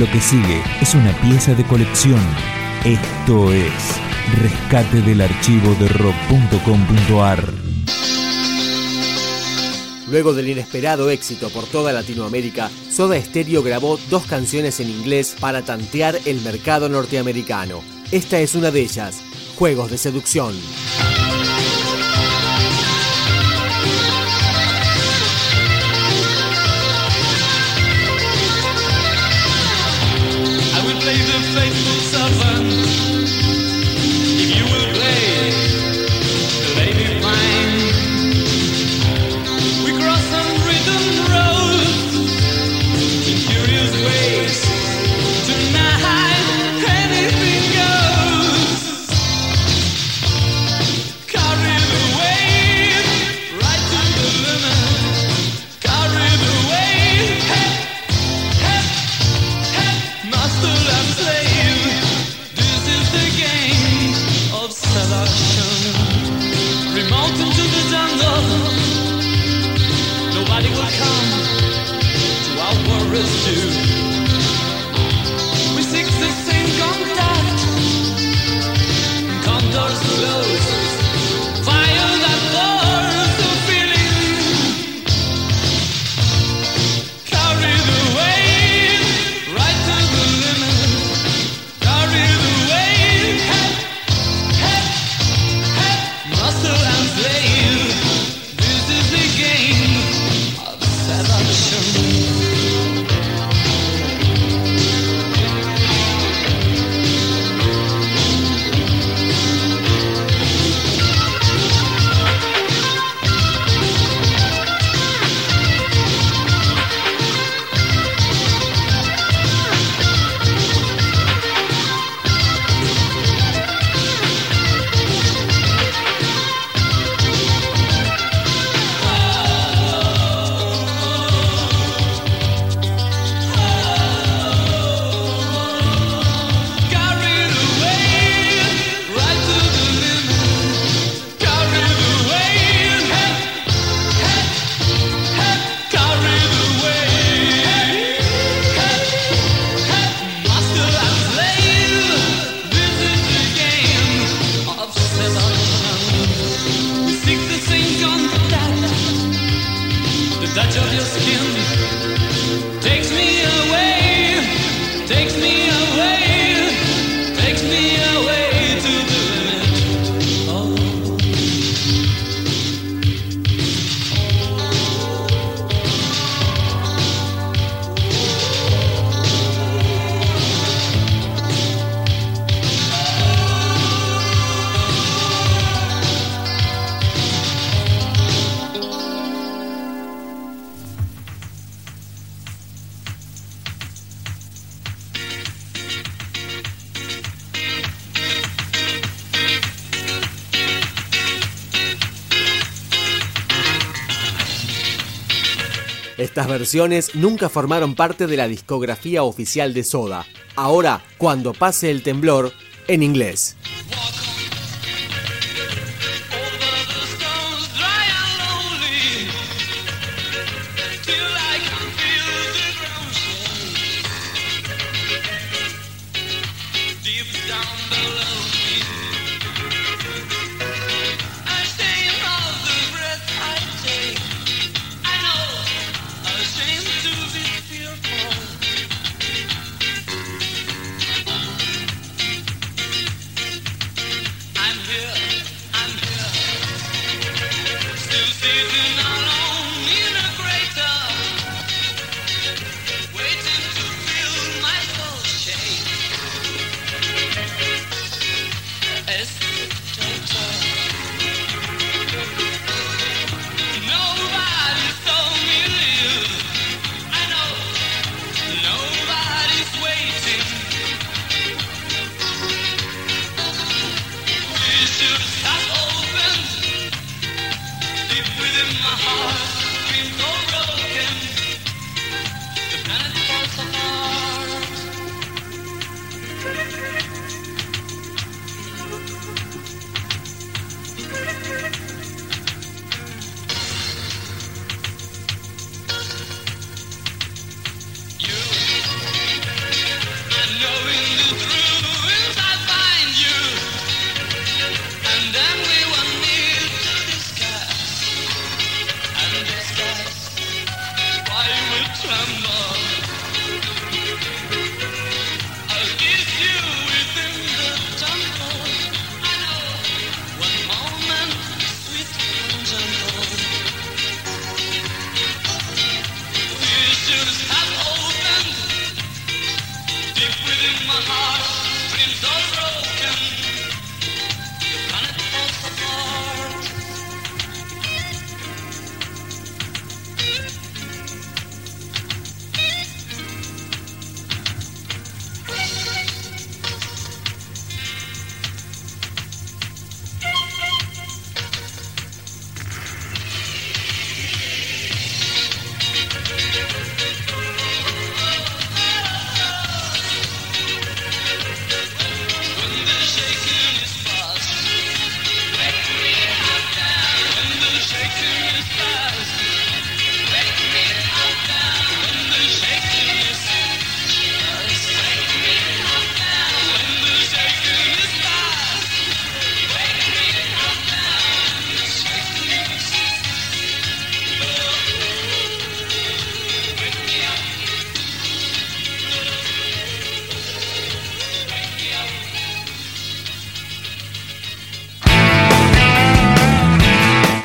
Lo que sigue es una pieza de colección. Esto es Rescate del archivo de rock.com.ar. Luego del inesperado éxito por toda Latinoamérica, Soda Stereo grabó dos canciones en inglés para tantear el mercado norteamericano. Esta es una de ellas, Juegos de Seducción. come to our worries too. Estas versiones nunca formaron parte de la discografía oficial de Soda. Ahora, cuando pase el temblor, en inglés.